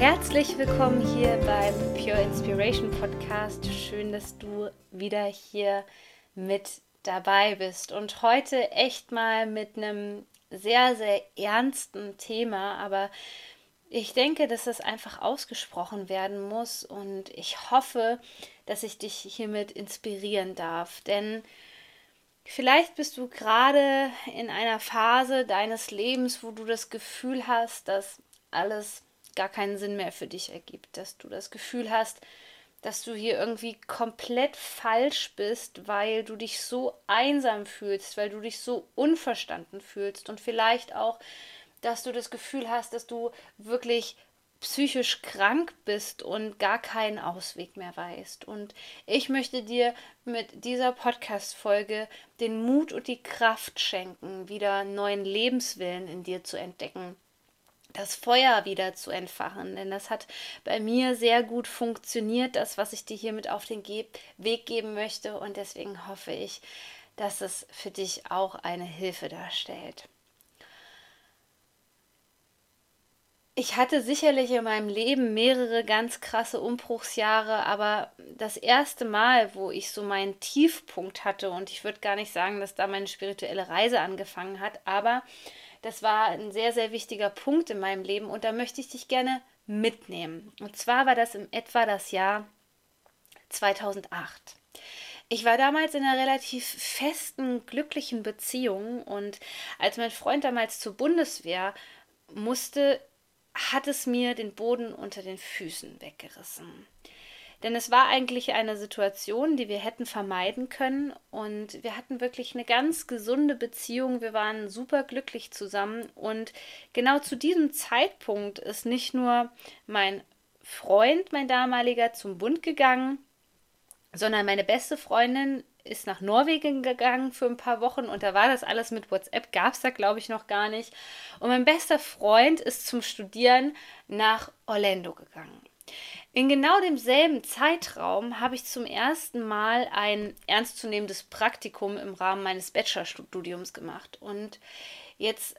Herzlich willkommen hier beim Pure Inspiration Podcast. Schön, dass du wieder hier mit dabei bist und heute echt mal mit einem sehr, sehr ernsten Thema, aber ich denke, dass das einfach ausgesprochen werden muss und ich hoffe, dass ich dich hiermit inspirieren darf. Denn vielleicht bist du gerade in einer Phase deines Lebens, wo du das Gefühl hast, dass alles gar keinen Sinn mehr für dich ergibt, dass du das Gefühl hast, dass du hier irgendwie komplett falsch bist, weil du dich so einsam fühlst, weil du dich so unverstanden fühlst und vielleicht auch dass du das Gefühl hast, dass du wirklich psychisch krank bist und gar keinen Ausweg mehr weißt. Und ich möchte dir mit dieser Podcast-Folge den Mut und die Kraft schenken, wieder neuen Lebenswillen in dir zu entdecken. Das Feuer wieder zu entfachen, denn das hat bei mir sehr gut funktioniert, das, was ich dir hiermit auf den Weg geben möchte. Und deswegen hoffe ich, dass es für dich auch eine Hilfe darstellt. Ich hatte sicherlich in meinem Leben mehrere ganz krasse Umbruchsjahre, aber das erste Mal, wo ich so meinen Tiefpunkt hatte, und ich würde gar nicht sagen, dass da meine spirituelle Reise angefangen hat, aber das war ein sehr, sehr wichtiger Punkt in meinem Leben und da möchte ich dich gerne mitnehmen. Und zwar war das in etwa das Jahr 2008. Ich war damals in einer relativ festen, glücklichen Beziehung und als mein Freund damals zur Bundeswehr musste, hat es mir den Boden unter den Füßen weggerissen. Denn es war eigentlich eine Situation, die wir hätten vermeiden können. Und wir hatten wirklich eine ganz gesunde Beziehung. Wir waren super glücklich zusammen. Und genau zu diesem Zeitpunkt ist nicht nur mein Freund, mein damaliger, zum Bund gegangen, sondern meine beste Freundin ist nach Norwegen gegangen für ein paar Wochen und da war das alles mit WhatsApp, gab es da glaube ich noch gar nicht. Und mein bester Freund ist zum Studieren nach Orlando gegangen. In genau demselben Zeitraum habe ich zum ersten Mal ein ernstzunehmendes Praktikum im Rahmen meines Bachelorstudiums gemacht. Und jetzt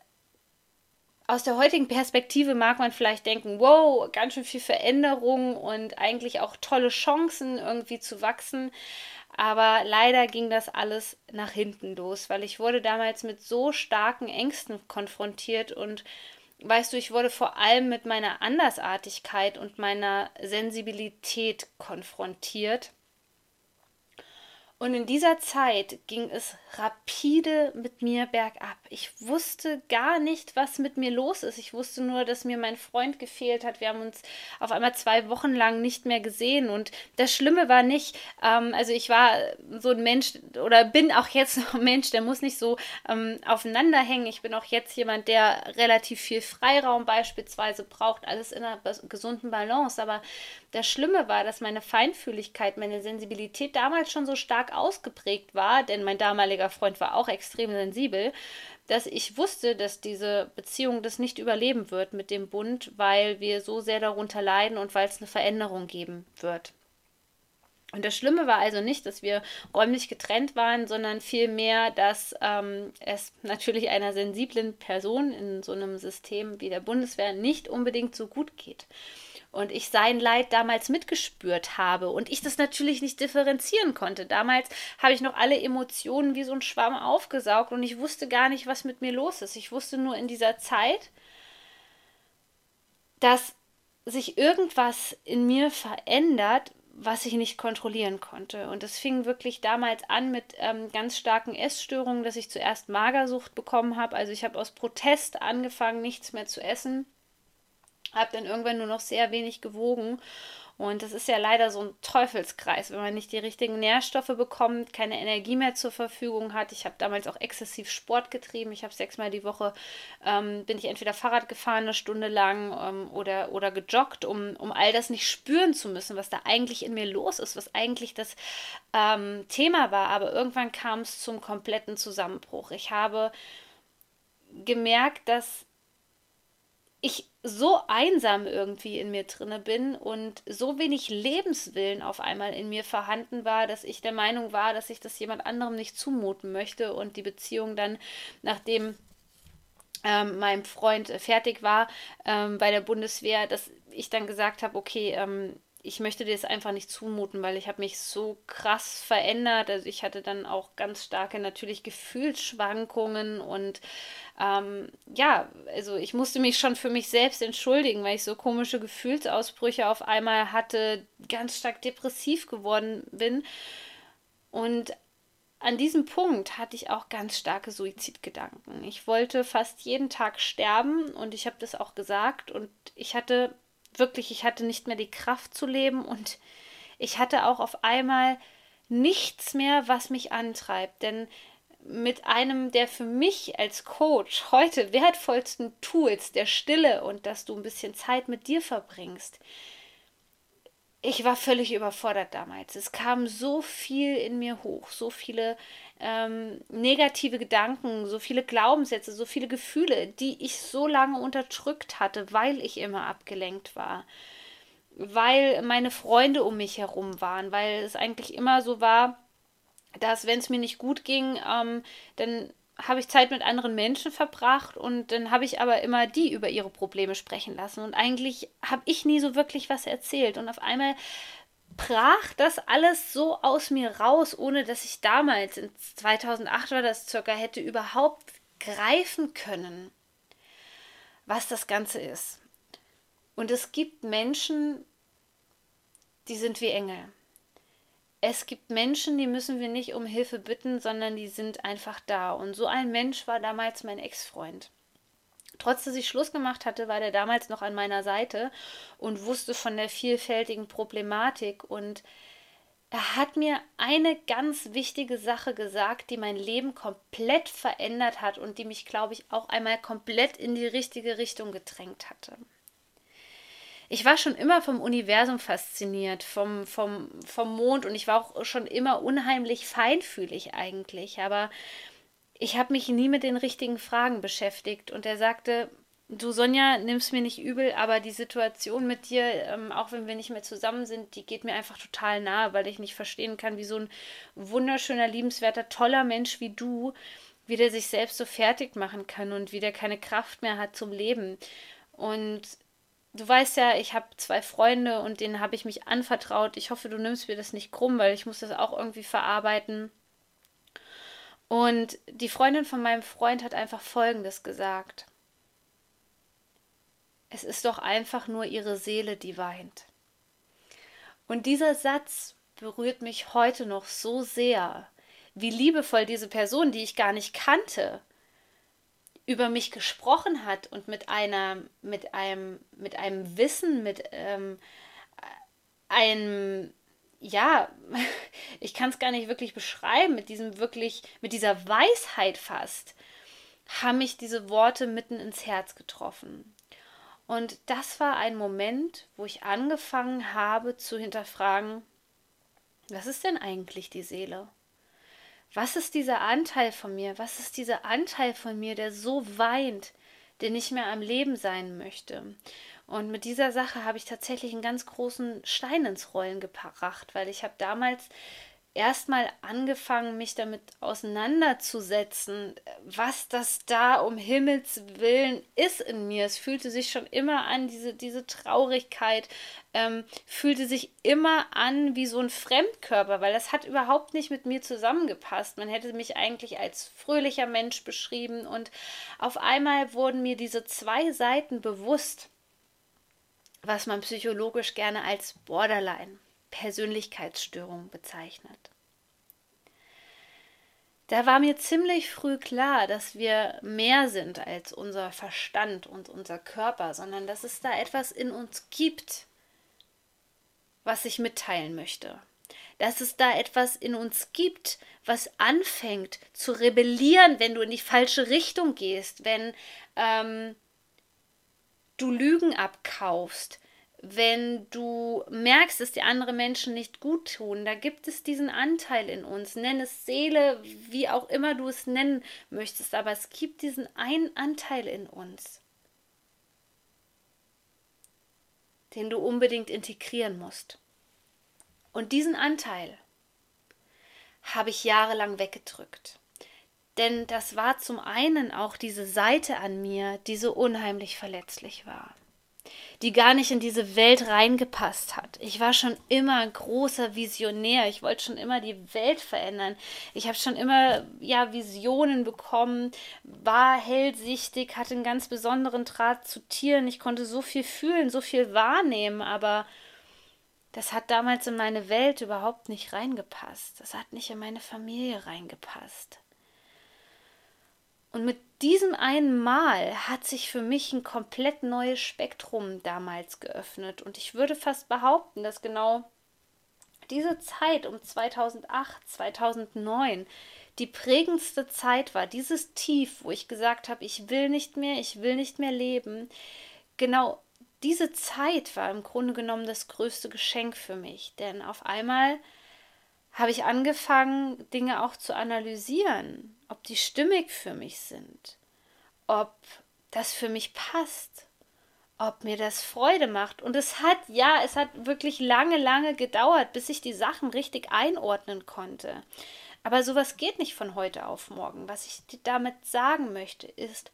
aus der heutigen Perspektive mag man vielleicht denken, wow, ganz schön viel Veränderung und eigentlich auch tolle Chancen irgendwie zu wachsen. Aber leider ging das alles nach hinten los, weil ich wurde damals mit so starken Ängsten konfrontiert und weißt du, ich wurde vor allem mit meiner Andersartigkeit und meiner Sensibilität konfrontiert. Und in dieser Zeit ging es rapide mit mir bergab. Ich wusste gar nicht, was mit mir los ist. Ich wusste nur, dass mir mein Freund gefehlt hat. Wir haben uns auf einmal zwei Wochen lang nicht mehr gesehen. Und das Schlimme war nicht, ähm, also ich war so ein Mensch oder bin auch jetzt noch ein Mensch, der muss nicht so ähm, aufeinander hängen. Ich bin auch jetzt jemand, der relativ viel Freiraum beispielsweise braucht, alles in einer gesunden Balance. Aber das Schlimme war, dass meine Feinfühligkeit, meine Sensibilität damals schon so stark ausgeprägt war, denn mein damaliger Freund war auch extrem sensibel, dass ich wusste, dass diese Beziehung das nicht überleben wird mit dem Bund, weil wir so sehr darunter leiden und weil es eine Veränderung geben wird. Und das Schlimme war also nicht, dass wir räumlich getrennt waren, sondern vielmehr, dass ähm, es natürlich einer sensiblen Person in so einem System wie der Bundeswehr nicht unbedingt so gut geht und ich sein Leid damals mitgespürt habe und ich das natürlich nicht differenzieren konnte. Damals habe ich noch alle Emotionen wie so ein Schwamm aufgesaugt und ich wusste gar nicht, was mit mir los ist. Ich wusste nur in dieser Zeit, dass sich irgendwas in mir verändert, was ich nicht kontrollieren konnte. Und es fing wirklich damals an mit ähm, ganz starken Essstörungen, dass ich zuerst Magersucht bekommen habe. Also ich habe aus Protest angefangen, nichts mehr zu essen habe dann irgendwann nur noch sehr wenig gewogen Und das ist ja leider so ein Teufelskreis, wenn man nicht die richtigen Nährstoffe bekommt, keine Energie mehr zur Verfügung hat. Ich habe damals auch exzessiv Sport getrieben. Ich habe sechsmal die Woche, ähm, bin ich entweder Fahrrad gefahren, eine Stunde lang ähm, oder, oder gejoggt, um, um all das nicht spüren zu müssen, was da eigentlich in mir los ist, was eigentlich das ähm, Thema war. Aber irgendwann kam es zum kompletten Zusammenbruch. Ich habe gemerkt, dass ich so einsam irgendwie in mir drinne bin und so wenig Lebenswillen auf einmal in mir vorhanden war, dass ich der Meinung war, dass ich das jemand anderem nicht zumuten möchte und die Beziehung dann, nachdem ähm, mein Freund fertig war ähm, bei der Bundeswehr, dass ich dann gesagt habe, okay, ähm, ich möchte dir das einfach nicht zumuten, weil ich habe mich so krass verändert. Also ich hatte dann auch ganz starke natürlich Gefühlsschwankungen und ähm, ja, also ich musste mich schon für mich selbst entschuldigen, weil ich so komische Gefühlsausbrüche auf einmal hatte, ganz stark depressiv geworden bin. Und an diesem Punkt hatte ich auch ganz starke Suizidgedanken. Ich wollte fast jeden Tag sterben und ich habe das auch gesagt und ich hatte wirklich, ich hatte nicht mehr die Kraft zu leben und ich hatte auch auf einmal nichts mehr, was mich antreibt. Denn mit einem der für mich als Coach heute wertvollsten Tools, der Stille und dass du ein bisschen Zeit mit dir verbringst, ich war völlig überfordert damals. Es kam so viel in mir hoch, so viele ähm, negative Gedanken, so viele Glaubenssätze, so viele Gefühle, die ich so lange unterdrückt hatte, weil ich immer abgelenkt war, weil meine Freunde um mich herum waren, weil es eigentlich immer so war, dass wenn es mir nicht gut ging, ähm, dann habe ich Zeit mit anderen Menschen verbracht und dann habe ich aber immer die über ihre Probleme sprechen lassen. Und eigentlich habe ich nie so wirklich was erzählt. Und auf einmal brach das alles so aus mir raus, ohne dass ich damals, in 2008 war das circa, hätte überhaupt greifen können, was das Ganze ist. Und es gibt Menschen, die sind wie Engel es gibt Menschen, die müssen wir nicht um Hilfe bitten, sondern die sind einfach da. Und so ein Mensch war damals mein Ex-Freund. Trotz dass ich Schluss gemacht hatte, war der damals noch an meiner Seite und wusste von der vielfältigen Problematik. Und er hat mir eine ganz wichtige Sache gesagt, die mein Leben komplett verändert hat und die mich, glaube ich, auch einmal komplett in die richtige Richtung gedrängt hatte ich war schon immer vom Universum fasziniert, vom, vom, vom Mond und ich war auch schon immer unheimlich feinfühlig eigentlich, aber ich habe mich nie mit den richtigen Fragen beschäftigt und er sagte, du Sonja, nimm's mir nicht übel, aber die Situation mit dir, ähm, auch wenn wir nicht mehr zusammen sind, die geht mir einfach total nahe, weil ich nicht verstehen kann, wie so ein wunderschöner, liebenswerter, toller Mensch wie du, wie der sich selbst so fertig machen kann und wie der keine Kraft mehr hat zum Leben. Und du weißt ja, ich habe zwei Freunde und denen habe ich mich anvertraut. Ich hoffe, du nimmst mir das nicht krumm, weil ich muss das auch irgendwie verarbeiten. Und die Freundin von meinem Freund hat einfach Folgendes gesagt. Es ist doch einfach nur ihre Seele, die weint. Und dieser Satz berührt mich heute noch so sehr, wie liebevoll diese Person, die ich gar nicht kannte, über mich gesprochen hat und mit einer, mit einem, mit einem Wissen, mit ähm, einem, ja, ich kann es gar nicht wirklich beschreiben, mit diesem wirklich, mit dieser Weisheit fast, haben mich diese Worte mitten ins Herz getroffen. Und das war ein Moment, wo ich angefangen habe zu hinterfragen, was ist denn eigentlich die Seele? Was ist dieser Anteil von mir? Was ist dieser Anteil von mir, der so weint, der nicht mehr am Leben sein möchte? Und mit dieser Sache habe ich tatsächlich einen ganz großen Stein ins Rollen gebracht, weil ich habe damals erstmal angefangen, mich damit auseinanderzusetzen, was das da um Himmels Willen ist in mir. Es fühlte sich schon immer an, diese, diese Traurigkeit, ähm, fühlte sich immer an wie so ein Fremdkörper, weil das hat überhaupt nicht mit mir zusammengepasst. Man hätte mich eigentlich als fröhlicher Mensch beschrieben und auf einmal wurden mir diese zwei Seiten bewusst, was man psychologisch gerne als Borderline Persönlichkeitsstörung bezeichnet. Da war mir ziemlich früh klar, dass wir mehr sind als unser Verstand und unser Körper, sondern dass es da etwas in uns gibt, was ich mitteilen möchte. Dass es da etwas in uns gibt, was anfängt zu rebellieren, wenn du in die falsche Richtung gehst, wenn ähm, du Lügen abkaufst, wenn du merkst, dass die anderen Menschen nicht gut tun, da gibt es diesen Anteil in uns. Nenn es Seele, wie auch immer du es nennen möchtest, aber es gibt diesen einen Anteil in uns, den du unbedingt integrieren musst. Und diesen Anteil habe ich jahrelang weggedrückt. Denn das war zum einen auch diese Seite an mir, die so unheimlich verletzlich war die gar nicht in diese Welt reingepasst hat. Ich war schon immer ein großer Visionär. Ich wollte schon immer die Welt verändern. Ich habe schon immer ja Visionen bekommen, war hellsichtig, hatte einen ganz besonderen Draht zu Tieren. Ich konnte so viel fühlen, so viel wahrnehmen, aber das hat damals in meine Welt überhaupt nicht reingepasst. Das hat nicht in meine Familie reingepasst. Und mit diesem einen Mal hat sich für mich ein komplett neues Spektrum damals geöffnet. Und ich würde fast behaupten, dass genau diese Zeit um 2008, 2009 die prägendste Zeit war, dieses Tief, wo ich gesagt habe, ich will nicht mehr, ich will nicht mehr leben. Genau diese Zeit war im Grunde genommen das größte Geschenk für mich, denn auf einmal habe ich angefangen, Dinge auch zu analysieren, ob die stimmig für mich sind, ob das für mich passt, ob mir das Freude macht. Und es hat, ja, es hat wirklich lange, lange gedauert, bis ich die Sachen richtig einordnen konnte. Aber sowas geht nicht von heute auf morgen. Was ich dir damit sagen möchte, ist,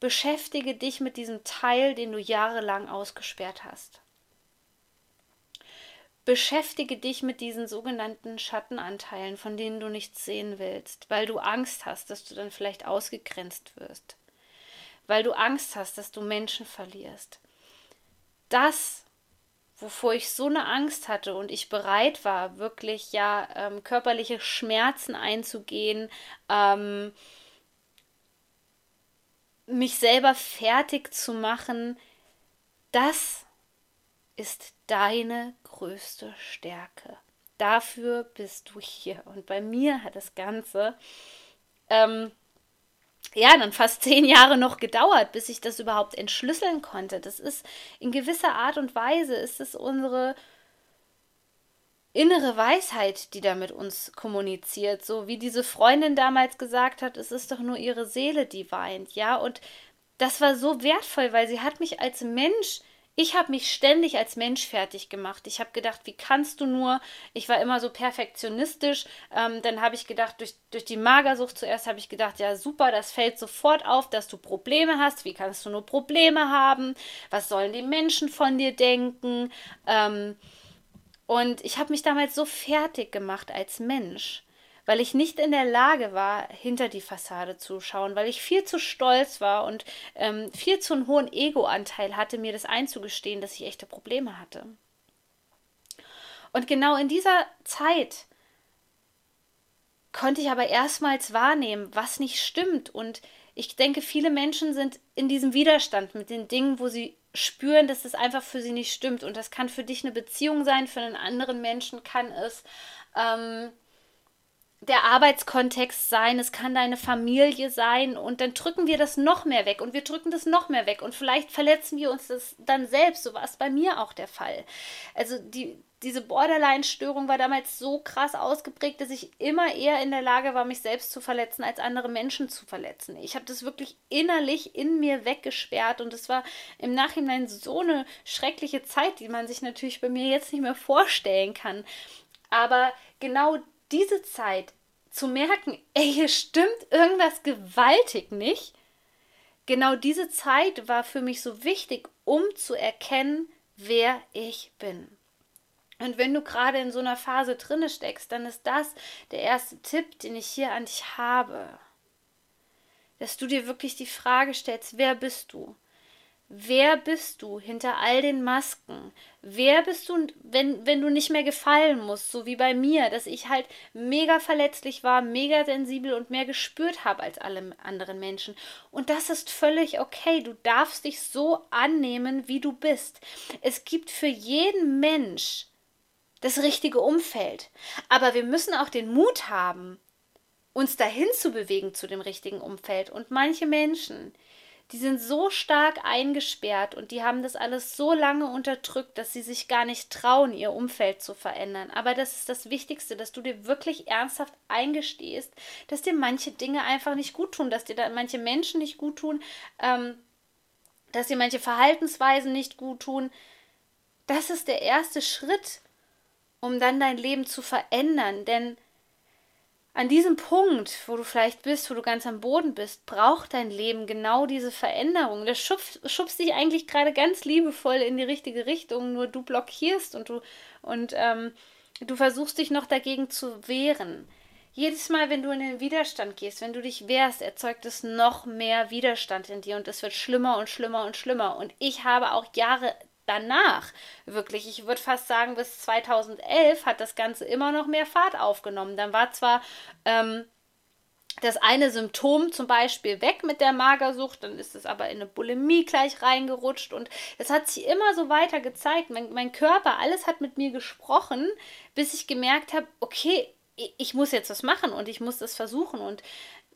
beschäftige dich mit diesem Teil, den du jahrelang ausgesperrt hast. Beschäftige dich mit diesen sogenannten Schattenanteilen, von denen du nichts sehen willst, weil du Angst hast, dass du dann vielleicht ausgegrenzt wirst, weil du Angst hast, dass du Menschen verlierst. Das, wovor ich so eine Angst hatte und ich bereit war, wirklich ja ähm, körperliche Schmerzen einzugehen, ähm, mich selber fertig zu machen, das ist deine größte Stärke. Dafür bist du hier. Und bei mir hat das Ganze ähm, ja dann fast zehn Jahre noch gedauert, bis ich das überhaupt entschlüsseln konnte. Das ist in gewisser Art und Weise ist es unsere innere Weisheit, die da mit uns kommuniziert, so wie diese Freundin damals gesagt hat, es ist doch nur ihre Seele, die weint, ja, und das war so wertvoll, weil sie hat mich als Mensch ich habe mich ständig als Mensch fertig gemacht. Ich habe gedacht, wie kannst du nur? Ich war immer so perfektionistisch. Ähm, dann habe ich gedacht, durch, durch die Magersucht zuerst habe ich gedacht, ja super, das fällt sofort auf, dass du Probleme hast. Wie kannst du nur Probleme haben? Was sollen die Menschen von dir denken? Ähm, und ich habe mich damals so fertig gemacht als Mensch weil ich nicht in der Lage war, hinter die Fassade zu schauen, weil ich viel zu stolz war und ähm, viel zu einen hohen Ego-Anteil hatte, mir das einzugestehen, dass ich echte Probleme hatte. Und genau in dieser Zeit konnte ich aber erstmals wahrnehmen, was nicht stimmt. Und ich denke, viele Menschen sind in diesem Widerstand mit den Dingen, wo sie spüren, dass es einfach für sie nicht stimmt. Und das kann für dich eine Beziehung sein, für einen anderen Menschen kann es ähm, der Arbeitskontext sein, es kann deine Familie sein und dann drücken wir das noch mehr weg und wir drücken das noch mehr weg und vielleicht verletzen wir uns das dann selbst. So war es bei mir auch der Fall. Also die, diese Borderline-Störung war damals so krass ausgeprägt, dass ich immer eher in der Lage war, mich selbst zu verletzen, als andere Menschen zu verletzen. Ich habe das wirklich innerlich in mir weggesperrt und es war im Nachhinein so eine schreckliche Zeit, die man sich natürlich bei mir jetzt nicht mehr vorstellen kann. Aber genau diese Zeit zu merken, ey, hier stimmt irgendwas gewaltig nicht. Genau diese Zeit war für mich so wichtig, um zu erkennen, wer ich bin. Und wenn du gerade in so einer Phase drinne steckst, dann ist das der erste Tipp, den ich hier an dich habe. Dass du dir wirklich die Frage stellst, wer bist du? Wer bist du hinter all den Masken? Wer bist du, wenn, wenn du nicht mehr gefallen musst, so wie bei mir, dass ich halt mega verletzlich war, mega sensibel und mehr gespürt habe als alle anderen Menschen. Und das ist völlig okay. Du darfst dich so annehmen, wie du bist. Es gibt für jeden Mensch das richtige Umfeld. Aber wir müssen auch den Mut haben, uns dahin zu bewegen zu dem richtigen Umfeld. Und manche Menschen, die sind so stark eingesperrt und die haben das alles so lange unterdrückt, dass sie sich gar nicht trauen, ihr Umfeld zu verändern. Aber das ist das Wichtigste, dass du dir wirklich ernsthaft eingestehst, dass dir manche Dinge einfach nicht gut tun, dass dir da manche Menschen nicht gut tun, ähm, dass dir manche Verhaltensweisen nicht gut tun. Das ist der erste Schritt, um dann dein Leben zu verändern. Denn an diesem Punkt, wo du vielleicht bist, wo du ganz am Boden bist, braucht dein Leben genau diese Veränderung. Das schubst, schubst dich eigentlich gerade ganz liebevoll in die richtige Richtung, nur du blockierst und du und ähm, du versuchst dich noch dagegen zu wehren. Jedes Mal, wenn du in den Widerstand gehst, wenn du dich wehrst, erzeugt es noch mehr Widerstand in dir und es wird schlimmer und schlimmer und schlimmer. Und ich habe auch Jahre danach wirklich, ich würde fast sagen, bis 2011 hat das Ganze immer noch mehr Fahrt aufgenommen. Dann war zwar ähm, das eine Symptom zum Beispiel weg mit der Magersucht, dann ist es aber in eine Bulimie gleich reingerutscht und es hat sich immer so weiter gezeigt. Mein, mein Körper, alles hat mit mir gesprochen, bis ich gemerkt habe, okay, ich muss jetzt was machen und ich muss das versuchen. Und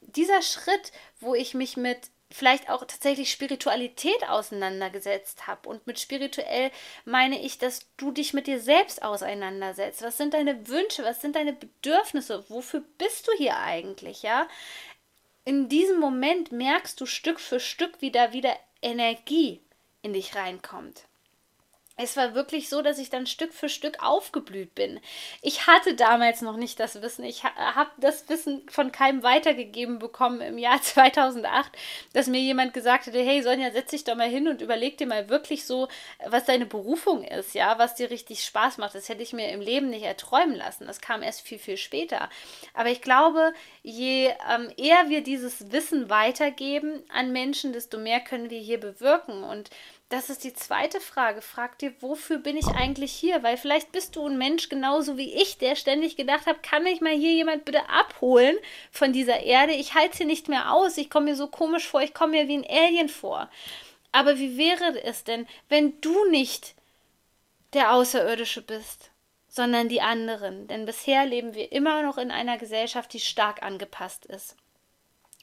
dieser Schritt, wo ich mich mit vielleicht auch tatsächlich Spiritualität auseinandergesetzt habe. Und mit spirituell meine ich, dass du dich mit dir selbst auseinandersetzt. Was sind deine Wünsche? Was sind deine Bedürfnisse? Wofür bist du hier eigentlich? Ja? In diesem Moment merkst du Stück für Stück, wie da wieder Energie in dich reinkommt es war wirklich so, dass ich dann Stück für Stück aufgeblüht bin. Ich hatte damals noch nicht das Wissen. Ich habe das Wissen von keinem weitergegeben bekommen im Jahr 2008, dass mir jemand gesagt hätte, hey Sonja, setz dich doch mal hin und überleg dir mal wirklich so, was deine Berufung ist, ja, was dir richtig Spaß macht. Das hätte ich mir im Leben nicht erträumen lassen. Das kam erst viel, viel später. Aber ich glaube, je ähm, eher wir dieses Wissen weitergeben an Menschen, desto mehr können wir hier bewirken. Und das ist die zweite Frage. Frag dir, wofür bin ich eigentlich hier? Weil vielleicht bist du ein Mensch genauso wie ich, der ständig gedacht hat, kann mich mal hier jemand bitte abholen von dieser Erde? Ich halte sie nicht mehr aus. Ich komme mir so komisch vor. Ich komme mir wie ein Alien vor. Aber wie wäre es denn, wenn du nicht der Außerirdische bist, sondern die anderen? Denn bisher leben wir immer noch in einer Gesellschaft, die stark angepasst ist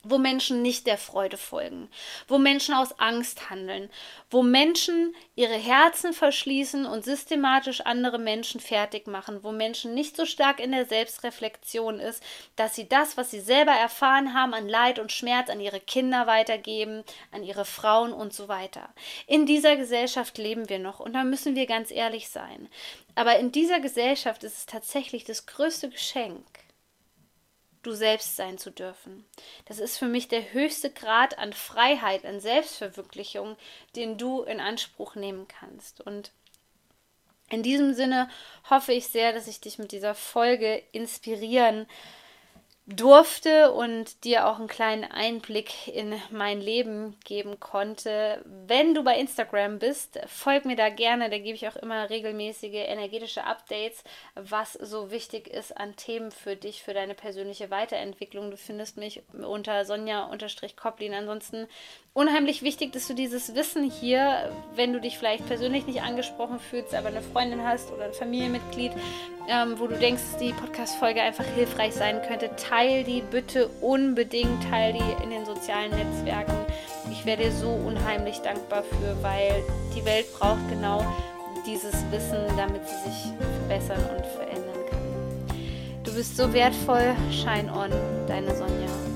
wo Menschen nicht der Freude folgen, wo Menschen aus Angst handeln, wo Menschen ihre Herzen verschließen und systematisch andere Menschen fertig machen, wo Menschen nicht so stark in der Selbstreflexion ist, dass sie das, was sie selber erfahren haben an Leid und Schmerz, an ihre Kinder weitergeben, an ihre Frauen und so weiter. In dieser Gesellschaft leben wir noch und da müssen wir ganz ehrlich sein. Aber in dieser Gesellschaft ist es tatsächlich das größte Geschenk, du selbst sein zu dürfen. Das ist für mich der höchste Grad an Freiheit, an Selbstverwirklichung, den du in Anspruch nehmen kannst. Und in diesem Sinne hoffe ich sehr, dass ich dich mit dieser Folge inspirieren kann durfte und dir auch einen kleinen Einblick in mein Leben geben konnte. Wenn du bei Instagram bist, folg mir da gerne, da gebe ich auch immer regelmäßige energetische Updates, was so wichtig ist an Themen für dich, für deine persönliche Weiterentwicklung. Du findest mich unter Sonja-Koplin. Ansonsten unheimlich wichtig, dass du dieses Wissen hier, wenn du dich vielleicht persönlich nicht angesprochen fühlst, aber eine Freundin hast oder ein Familienmitglied, ähm, wo du denkst, die Podcast-Folge einfach hilfreich sein könnte, teil die bitte unbedingt, teil die in den sozialen Netzwerken. Ich wäre dir so unheimlich dankbar für, weil die Welt braucht genau dieses Wissen, damit sie sich verbessern und verändern kann. Du bist so wertvoll. Shine on, deine Sonja.